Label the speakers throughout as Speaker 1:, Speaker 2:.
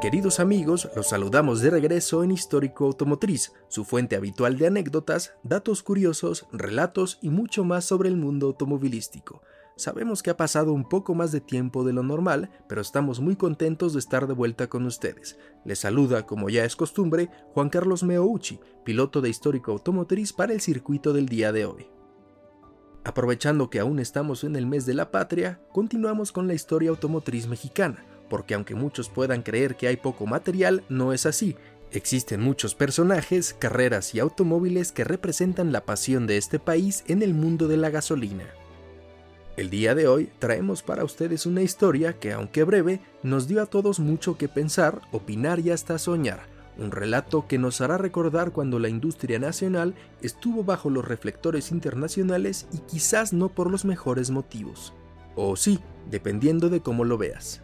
Speaker 1: Queridos amigos, los saludamos de regreso en Histórico Automotriz, su fuente habitual de anécdotas, datos curiosos, relatos y mucho más sobre el mundo automovilístico. Sabemos que ha pasado un poco más de tiempo de lo normal, pero estamos muy contentos de estar de vuelta con ustedes. Les saluda, como ya es costumbre, Juan Carlos Meouchi, piloto de Histórico Automotriz para el circuito del día de hoy. Aprovechando que aún estamos en el mes de la patria, continuamos con la historia automotriz mexicana porque aunque muchos puedan creer que hay poco material, no es así. Existen muchos personajes, carreras y automóviles que representan la pasión de este país en el mundo de la gasolina. El día de hoy traemos para ustedes una historia que, aunque breve, nos dio a todos mucho que pensar, opinar y hasta soñar. Un relato que nos hará recordar cuando la industria nacional estuvo bajo los reflectores internacionales y quizás no por los mejores motivos. O sí, dependiendo de cómo lo veas.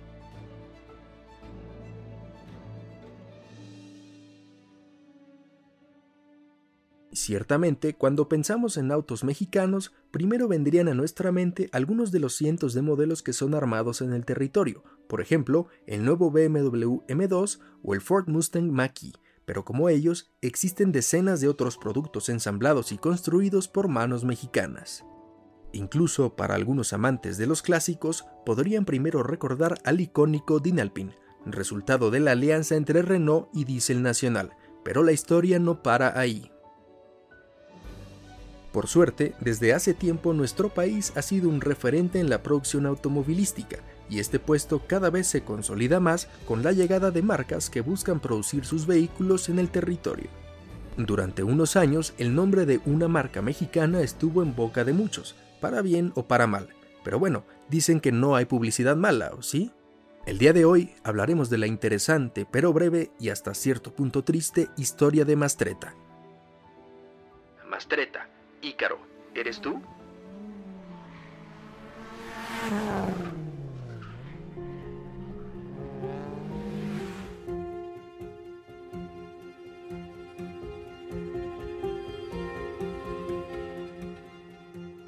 Speaker 1: Ciertamente, cuando pensamos en autos mexicanos, primero vendrían a nuestra mente algunos de los cientos de modelos que son armados en el territorio, por ejemplo, el nuevo BMW M2 o el Ford Mustang Mach-E, pero como ellos, existen decenas de otros productos ensamblados y construidos por manos mexicanas. Incluso para algunos amantes de los clásicos, podrían primero recordar al icónico Dinalpin, resultado de la alianza entre Renault y Diesel Nacional, pero la historia no para ahí. Por suerte, desde hace tiempo nuestro país ha sido un referente en la producción automovilística, y este puesto cada vez se consolida más con la llegada de marcas que buscan producir sus vehículos en el territorio. Durante unos años, el nombre de una marca mexicana estuvo en boca de muchos, para bien o para mal. Pero bueno, dicen que no hay publicidad mala, ¿o sí? El día de hoy hablaremos de la interesante, pero breve y hasta cierto punto triste historia de Mastreta. Mastreta, Ícaro, ¿eres tú?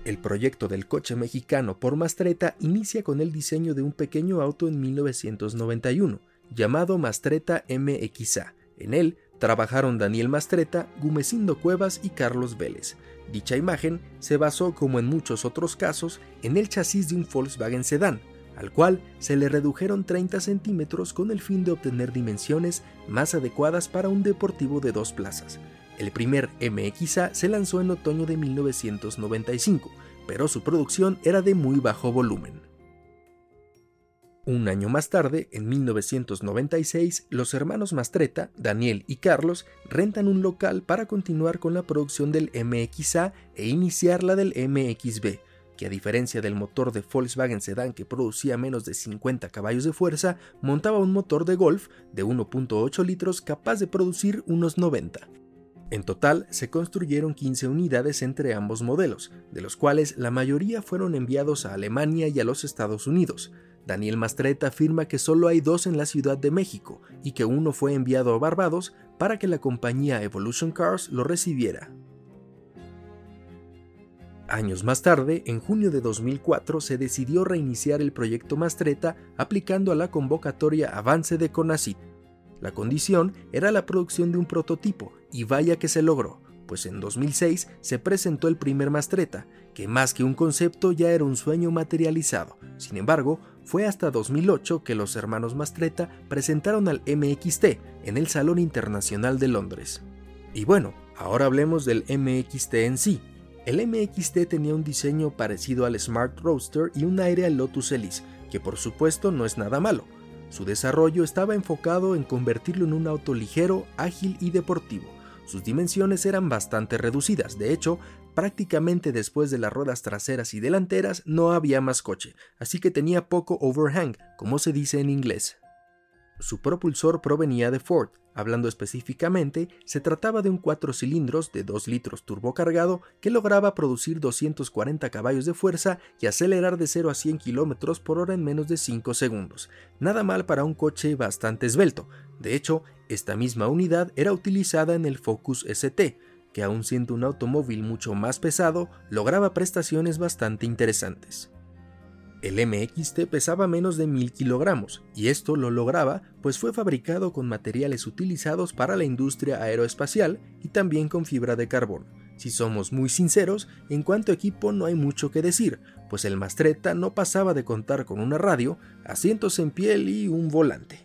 Speaker 1: El proyecto del coche mexicano por Mastreta inicia con el diseño de un pequeño auto en 1991, llamado Mastreta MXA. En él trabajaron Daniel Mastreta, Gumecindo Cuevas y Carlos Vélez. Dicha imagen se basó, como en muchos otros casos, en el chasis de un Volkswagen Sedán, al cual se le redujeron 30 centímetros con el fin de obtener dimensiones más adecuadas para un deportivo de dos plazas. El primer MXA se lanzó en otoño de 1995, pero su producción era de muy bajo volumen. Un año más tarde, en 1996, los hermanos Mastreta, Daniel y Carlos, rentan un local para continuar con la producción del MXA e iniciar la del MXB, que a diferencia del motor de Volkswagen Sedan que producía menos de 50 caballos de fuerza, montaba un motor de Golf de 1.8 litros capaz de producir unos 90. En total se construyeron 15 unidades entre ambos modelos, de los cuales la mayoría fueron enviados a Alemania y a los Estados Unidos, Daniel Mastreta afirma que solo hay dos en la Ciudad de México y que uno fue enviado a Barbados para que la compañía Evolution Cars lo recibiera. Años más tarde, en junio de 2004, se decidió reiniciar el proyecto Mastreta aplicando a la convocatoria Avance de CONACYT. La condición era la producción de un prototipo, y vaya que se logró, pues en 2006 se presentó el primer Mastreta, que más que un concepto ya era un sueño materializado. Sin embargo, fue hasta 2008 que los hermanos Mastreta presentaron al MXT en el Salón Internacional de Londres. Y bueno, ahora hablemos del MXT en sí. El MXT tenía un diseño parecido al Smart Roadster y un aire al Lotus Elise, que por supuesto no es nada malo. Su desarrollo estaba enfocado en convertirlo en un auto ligero, ágil y deportivo sus dimensiones eran bastante reducidas, de hecho, prácticamente después de las ruedas traseras y delanteras no había más coche, así que tenía poco overhang, como se dice en inglés. Su propulsor provenía de Ford, hablando específicamente, se trataba de un 4 cilindros de 2 litros turbocargado que lograba producir 240 caballos de fuerza y acelerar de 0 a 100 km por hora en menos de 5 segundos. Nada mal para un coche bastante esbelto. De hecho, esta misma unidad era utilizada en el Focus ST, que aun siendo un automóvil mucho más pesado, lograba prestaciones bastante interesantes. El MXT pesaba menos de 1000 kilogramos, y esto lo lograba pues fue fabricado con materiales utilizados para la industria aeroespacial y también con fibra de carbón. Si somos muy sinceros, en cuanto a equipo no hay mucho que decir, pues el Mastretta no pasaba de contar con una radio, asientos en piel y un volante.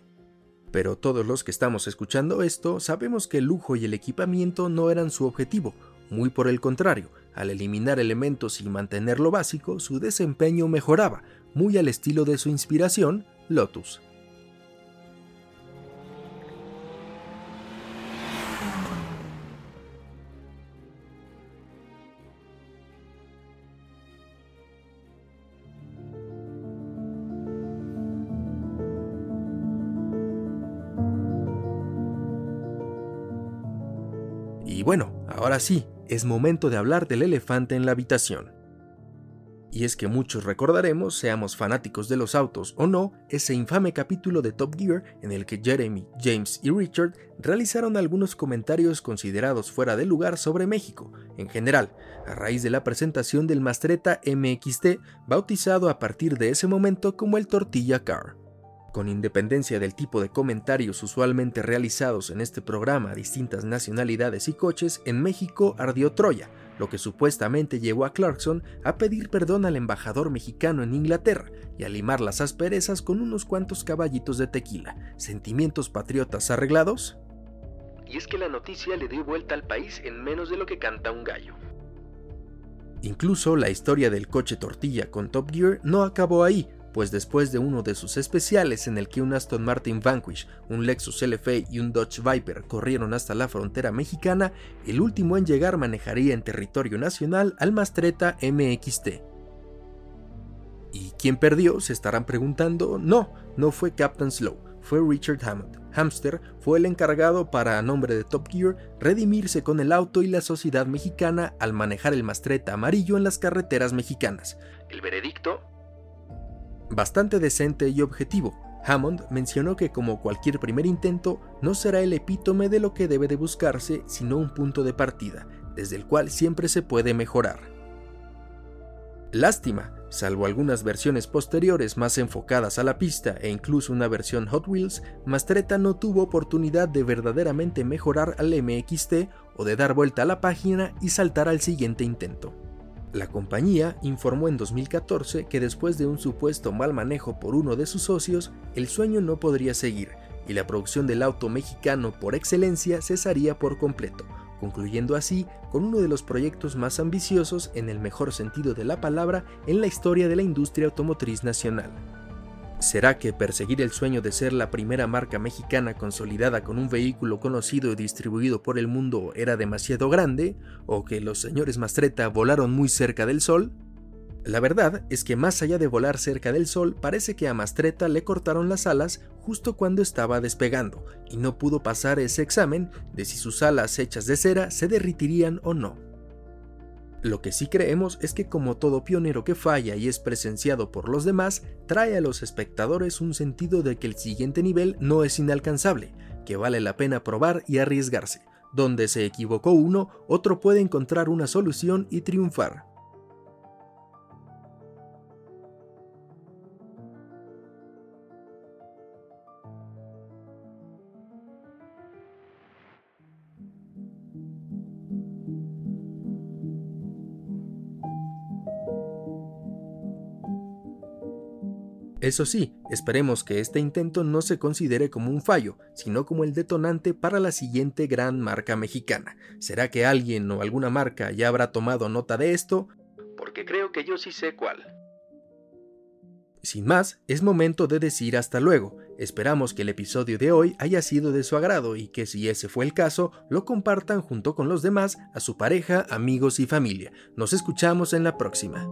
Speaker 1: Pero todos los que estamos escuchando esto sabemos que el lujo y el equipamiento no eran su objetivo, muy por el contrario, al eliminar elementos y mantener lo básico, su desempeño mejoraba, muy al estilo de su inspiración, Lotus. Bueno, ahora sí, es momento de hablar del elefante en la habitación. Y es que muchos recordaremos, seamos fanáticos de los autos o no, ese infame capítulo de Top Gear en el que Jeremy, James y Richard realizaron algunos comentarios considerados fuera de lugar sobre México, en general, a raíz de la presentación del Mastreta MXT, bautizado a partir de ese momento como el Tortilla Car. Con independencia del tipo de comentarios usualmente realizados en este programa a distintas nacionalidades y coches, en México ardió Troya, lo que supuestamente llevó a Clarkson a pedir perdón al embajador mexicano en Inglaterra y a limar las asperezas con unos cuantos caballitos de tequila. ¿Sentimientos patriotas arreglados? Y es que la noticia le dio vuelta al país en menos de lo que canta un gallo. Incluso la historia del coche tortilla con Top Gear no acabó ahí, pues después de uno de sus especiales en el que un Aston Martin Vanquish, un Lexus LFA y un Dodge Viper corrieron hasta la frontera mexicana, el último en llegar manejaría en territorio nacional al Mastreta MXT. ¿Y quién perdió? Se estarán preguntando. No, no fue Captain Slow, fue Richard Hammond. Hamster fue el encargado para, a nombre de Top Gear, redimirse con el auto y la sociedad mexicana al manejar el Mastreta amarillo en las carreteras mexicanas. El veredicto bastante decente y objetivo. Hammond mencionó que como cualquier primer intento, no será el epítome de lo que debe de buscarse, sino un punto de partida, desde el cual siempre se puede mejorar. Lástima, salvo algunas versiones posteriores más enfocadas a la pista e incluso una versión Hot Wheels, Mastretta no tuvo oportunidad de verdaderamente mejorar al MXT o de dar vuelta a la página y saltar al siguiente intento. La compañía informó en 2014 que después de un supuesto mal manejo por uno de sus socios, el sueño no podría seguir y la producción del auto mexicano por excelencia cesaría por completo, concluyendo así con uno de los proyectos más ambiciosos en el mejor sentido de la palabra en la historia de la industria automotriz nacional. ¿Será que perseguir el sueño de ser la primera marca mexicana consolidada con un vehículo conocido y distribuido por el mundo era demasiado grande? ¿O que los señores Mastreta volaron muy cerca del sol? La verdad es que más allá de volar cerca del sol, parece que a Mastreta le cortaron las alas justo cuando estaba despegando, y no pudo pasar ese examen de si sus alas hechas de cera se derritirían o no. Lo que sí creemos es que como todo pionero que falla y es presenciado por los demás, trae a los espectadores un sentido de que el siguiente nivel no es inalcanzable, que vale la pena probar y arriesgarse. Donde se equivocó uno, otro puede encontrar una solución y triunfar. Eso sí, esperemos que este intento no se considere como un fallo, sino como el detonante para la siguiente gran marca mexicana. ¿Será que alguien o alguna marca ya habrá tomado nota de esto? Porque creo que yo sí sé cuál. Sin más, es momento de decir hasta luego. Esperamos que el episodio de hoy haya sido de su agrado y que si ese fue el caso, lo compartan junto con los demás a su pareja, amigos y familia. Nos escuchamos en la próxima.